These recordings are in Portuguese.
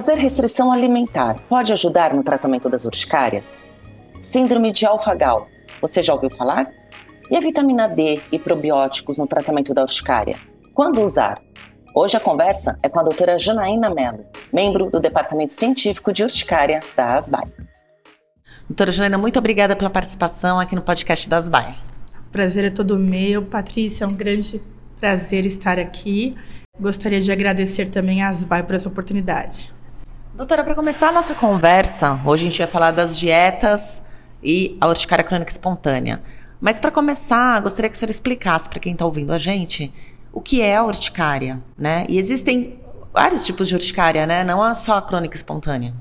Fazer restrição alimentar pode ajudar no tratamento das urticárias? Síndrome de alfagal, você já ouviu falar? E a vitamina D e probióticos no tratamento da urticária? Quando usar? Hoje a conversa é com a doutora Janaína Mello, membro do Departamento Científico de Urticária da ASBAI. Doutora Janaína, muito obrigada pela participação aqui no podcast da ASBAI. Prazer é todo meu. Patrícia, é um grande prazer estar aqui. Gostaria de agradecer também a ASBAI por essa oportunidade. Doutora, para começar a nossa conversa, hoje a gente vai falar das dietas e a urticária crônica espontânea. Mas para começar, gostaria que a senhora explicasse para quem está ouvindo a gente o que é a urticária, né? E existem vários tipos de urticária, né? Não é só a crônica espontânea.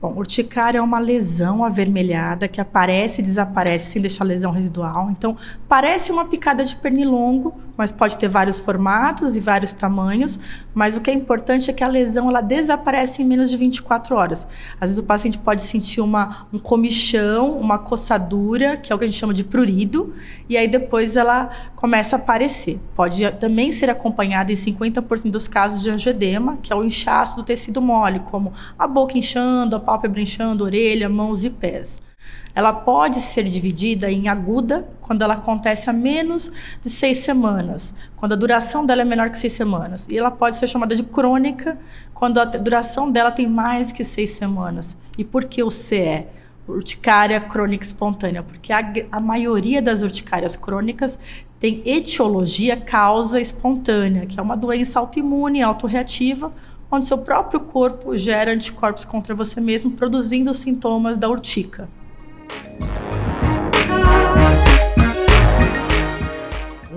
Bom, urticária é uma lesão avermelhada que aparece e desaparece sem deixar lesão residual. Então, parece uma picada de pernilongo, mas pode ter vários formatos e vários tamanhos. Mas o que é importante é que a lesão ela desaparece em menos de 24 horas. Às vezes o paciente pode sentir uma, um comichão, uma coçadura, que é o que a gente chama de prurido, e aí depois ela começa a aparecer. Pode também ser acompanhada em 50% dos casos de angioedema, que é o inchaço do tecido mole, como a boca inchando, a pálpebra inchando, orelha, mãos e pés. Ela pode ser dividida em aguda, quando ela acontece a menos de seis semanas, quando a duração dela é menor que seis semanas. E ela pode ser chamada de crônica, quando a duração dela tem mais que seis semanas. E por que o CE? Urticária crônica espontânea, porque a, a maioria das urticárias crônicas tem etiologia causa espontânea, que é uma doença autoimune, autorreativa, onde seu próprio corpo gera anticorpos contra você mesmo, produzindo os sintomas da urtica.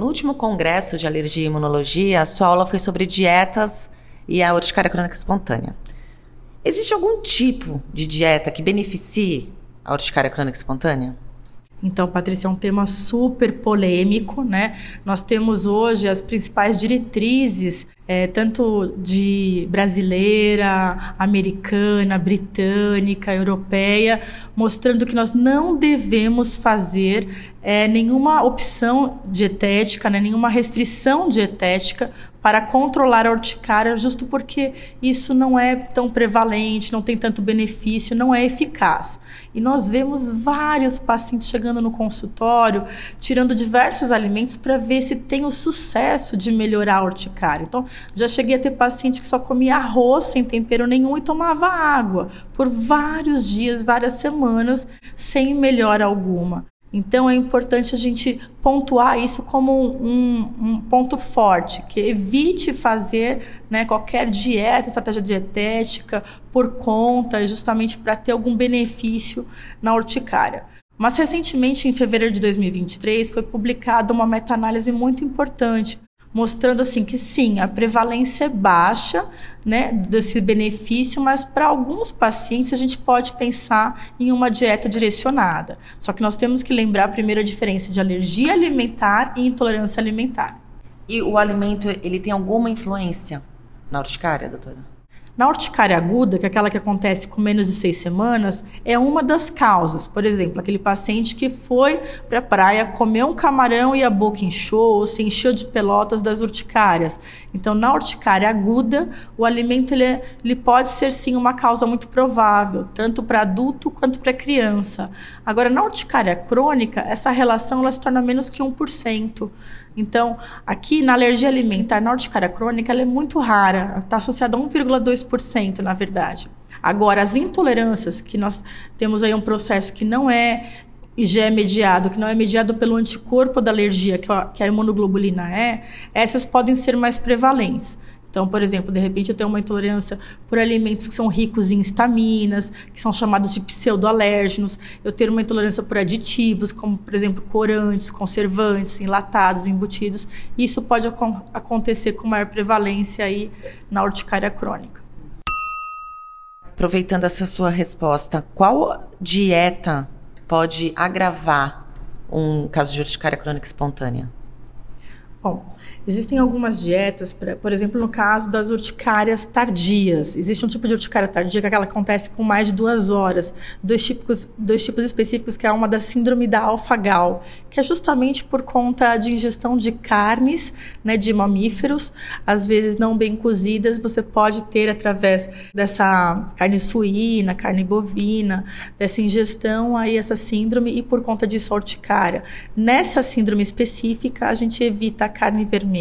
Último congresso de alergia e imunologia, a sua aula foi sobre dietas e a urticária crônica espontânea. Existe algum tipo de dieta que beneficie a urticária crônica espontânea? Então, Patrícia, é um tema super polêmico, né? Nós temos hoje as principais diretrizes, é, tanto de brasileira, americana, britânica, europeia, mostrando que nós não devemos fazer é, nenhuma opção dietética, né, nenhuma restrição dietética para controlar a urticária, justo porque isso não é tão prevalente, não tem tanto benefício, não é eficaz. E nós vemos vários pacientes chegando no consultório, tirando diversos alimentos para ver se tem o sucesso de melhorar a urticária. Então, já cheguei a ter paciente que só comia arroz sem tempero nenhum e tomava água por vários dias, várias semanas, sem melhora alguma. Então é importante a gente pontuar isso como um, um ponto forte, que evite fazer né, qualquer dieta, estratégia dietética por conta, justamente para ter algum benefício na urticária. Mas recentemente, em fevereiro de 2023, foi publicada uma meta-análise muito importante mostrando assim que sim, a prevalência é baixa, né, desse benefício, mas para alguns pacientes a gente pode pensar em uma dieta direcionada. Só que nós temos que lembrar primeiro a diferença de alergia alimentar e intolerância alimentar. E o alimento, ele tem alguma influência na urticária, doutora? Na urticária aguda, que é aquela que acontece com menos de seis semanas, é uma das causas. Por exemplo, aquele paciente que foi para a praia, comeu um camarão e a boca inchou, ou se encheu de pelotas das urticárias. Então, na urticária aguda, o alimento ele, é, ele pode ser sim uma causa muito provável, tanto para adulto quanto para criança. Agora, na urticária crônica, essa relação ela se torna menos que 1%. Então, aqui na alergia alimentar, na urticária crônica, ela é muito rara, está associada a 1,2%, na verdade. Agora, as intolerâncias, que nós temos aí um processo que não é IgE é mediado, que não é mediado pelo anticorpo da alergia, que a imunoglobulina é, essas podem ser mais prevalentes. Então, por exemplo, de repente eu tenho uma intolerância por alimentos que são ricos em estaminas, que são chamados de pseudoalérgenos. Eu tenho uma intolerância por aditivos, como, por exemplo, corantes, conservantes, enlatados, embutidos. Isso pode ac acontecer com maior prevalência aí na urticária crônica. Aproveitando essa sua resposta, qual dieta pode agravar um caso de urticária crônica espontânea? Bom, Existem algumas dietas, pra, por exemplo, no caso das urticárias tardias. Existe um tipo de urticária tardia que é ela acontece com mais de duas horas. Dois tipos, dois tipos específicos, que é uma da síndrome da alfa-gal, que é justamente por conta de ingestão de carnes, né, de mamíferos, às vezes não bem cozidas, você pode ter através dessa carne suína, carne bovina, dessa ingestão aí essa síndrome e por conta disso a urticária. Nessa síndrome específica, a gente evita a carne vermelha.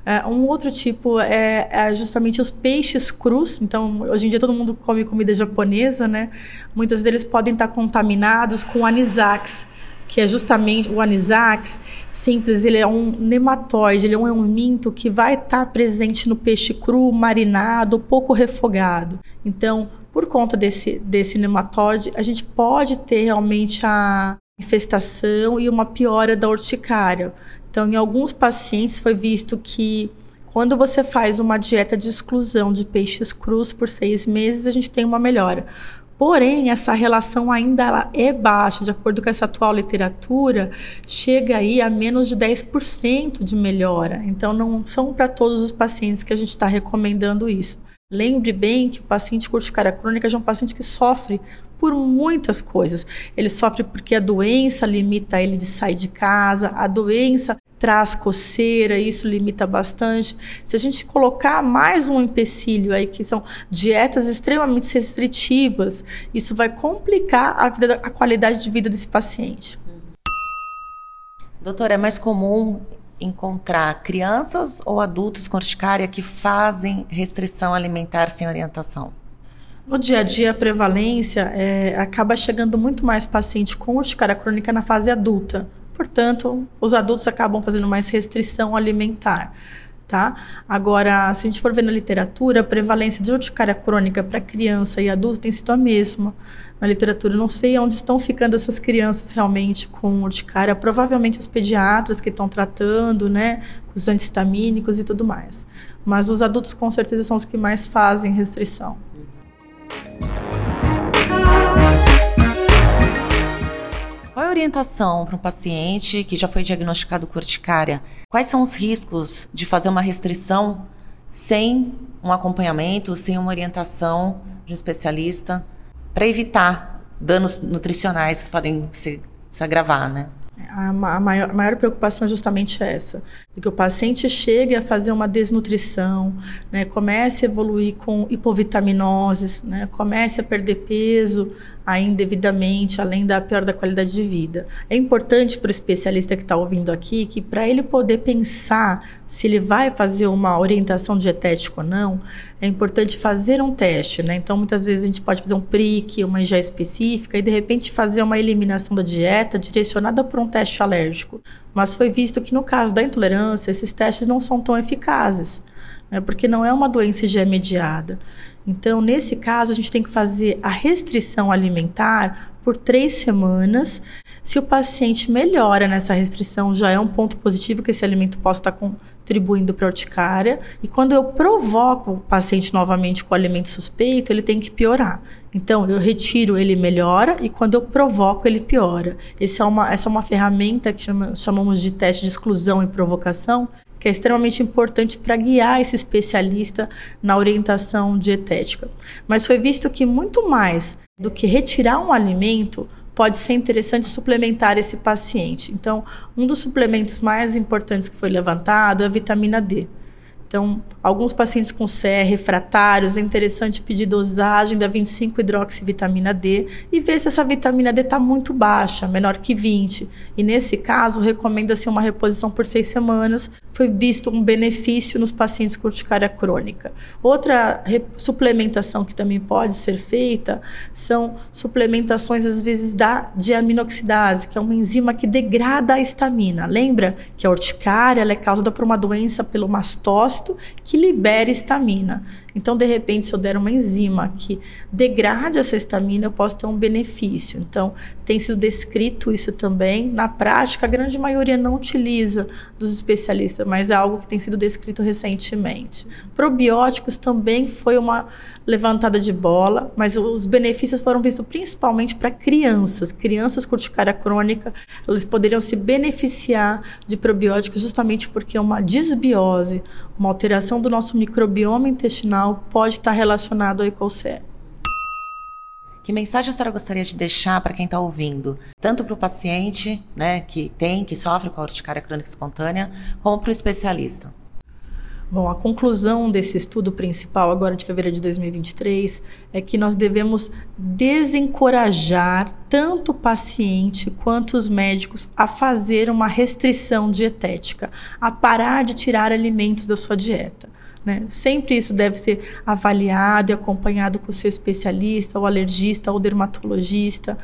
Uh, um outro tipo é, é, justamente os peixes crus. Então, hoje em dia todo mundo come comida japonesa, né? Muitos deles podem estar contaminados com anisax, que é justamente o anisax simples. Ele é um nematóide, ele é um minto que vai estar presente no peixe cru, marinado, pouco refogado. Então, por conta desse, desse nematóide, a gente pode ter realmente a infestação e uma piora da urticária. Então, em alguns pacientes foi visto que quando você faz uma dieta de exclusão de peixes crus por seis meses, a gente tem uma melhora. Porém, essa relação ainda é baixa, de acordo com essa atual literatura, chega aí a menos de 10% de melhora. Então, não são para todos os pacientes que a gente está recomendando isso. Lembre bem que o paciente com urticária crônica é um paciente que sofre por muitas coisas. Ele sofre porque a doença limita ele de sair de casa, a doença traz coceira, isso limita bastante. Se a gente colocar mais um empecilho aí, que são dietas extremamente restritivas, isso vai complicar a, vida, a qualidade de vida desse paciente. Doutora, é mais comum encontrar crianças ou adultos com urticária que fazem restrição alimentar sem orientação? No dia a dia, a prevalência é, acaba chegando muito mais paciente com urticária crônica na fase adulta. Portanto, os adultos acabam fazendo mais restrição alimentar. Tá? Agora, se a gente for ver na literatura, a prevalência de urticária crônica para criança e adulto tem sido a mesma. Na literatura, não sei onde estão ficando essas crianças realmente com urticária. Provavelmente os pediatras que estão tratando, né, com os antihistamínicos e tudo mais. Mas os adultos, com certeza, são os que mais fazem restrição. Orientação para um paciente que já foi diagnosticado com? Quais são os riscos de fazer uma restrição sem um acompanhamento, sem uma orientação de um especialista, para evitar danos nutricionais que podem se, se agravar, né? A, maior, a maior, preocupação é justamente essa, que o paciente chegue a fazer uma desnutrição, né, comece a evoluir com hipovitaminoses, né, comece a perder peso indevidamente, além da pior da qualidade de vida. É importante para o especialista que está ouvindo aqui que para ele poder pensar se ele vai fazer uma orientação dietética ou não, é importante fazer um teste, né? Então, muitas vezes a gente pode fazer um PRIC, uma IgE específica e de repente fazer uma eliminação da dieta direcionada por um teste alérgico. Mas foi visto que no caso da intolerância, esses testes não são tão eficazes, né? Porque não é uma doença IgE mediada. Então, nesse caso, a gente tem que fazer a restrição alimentar por três semanas. Se o paciente melhora nessa restrição, já é um ponto positivo que esse alimento possa estar contribuindo para a urticária. E quando eu provoco o paciente novamente com o alimento suspeito, ele tem que piorar. Então, eu retiro, ele melhora, e quando eu provoco, ele piora. É uma, essa é uma ferramenta que chama, chamamos de teste de exclusão e provocação, que é extremamente importante para guiar esse especialista na orientação dietética. Mas foi visto que muito mais do que retirar um alimento, pode ser interessante suplementar esse paciente. Então, um dos suplementos mais importantes que foi levantado é a vitamina D. Então, alguns pacientes com CR refratários, é interessante pedir dosagem da 25-hidroxivitamina D e ver se essa vitamina D está muito baixa, menor que 20. E nesse caso, recomenda-se uma reposição por seis semanas. Foi visto um benefício nos pacientes com urticária crônica. Outra suplementação que também pode ser feita são suplementações, às vezes, da diaminoxidase, que é uma enzima que degrada a histamina. Lembra que a urticária é causada por uma doença pelo mastócito que libere estamina. Então, de repente, se eu der uma enzima que degrade essa estamina, eu posso ter um benefício. Então, tem sido descrito isso também. Na prática, a grande maioria não utiliza dos especialistas, mas é algo que tem sido descrito recentemente. Probióticos também foi uma levantada de bola, mas os benefícios foram vistos principalmente para crianças. Crianças com urticária crônica, eles poderiam se beneficiar de probióticos justamente porque é uma disbiose, uma alteração do nosso microbioma intestinal pode estar relacionado ao ICOCE. Que mensagem a senhora gostaria de deixar para quem está ouvindo? Tanto para o paciente, né, que tem, que sofre com a urticária crônica espontânea, como para o especialista? Bom, a conclusão desse estudo principal, agora de fevereiro de 2023, é que nós devemos desencorajar tanto o paciente quanto os médicos a fazer uma restrição dietética, a parar de tirar alimentos da sua dieta. Né? Sempre isso deve ser avaliado e acompanhado com o seu especialista, ou alergista, ou dermatologista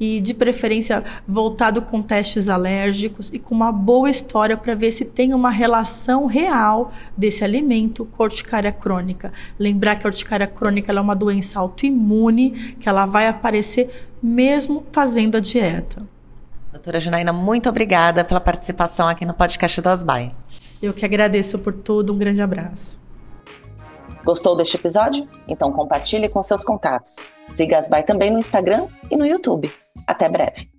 e de preferência voltado com testes alérgicos e com uma boa história para ver se tem uma relação real desse alimento com a urticária crônica. Lembrar que a urticária crônica é uma doença autoimune que ela vai aparecer mesmo fazendo a dieta. Doutora Janaína, muito obrigada pela participação aqui no podcast do Asbai. Eu que agradeço por tudo, um grande abraço. Gostou deste episódio? Então compartilhe com seus contatos. Siga Asbai também no Instagram e no YouTube. Até breve.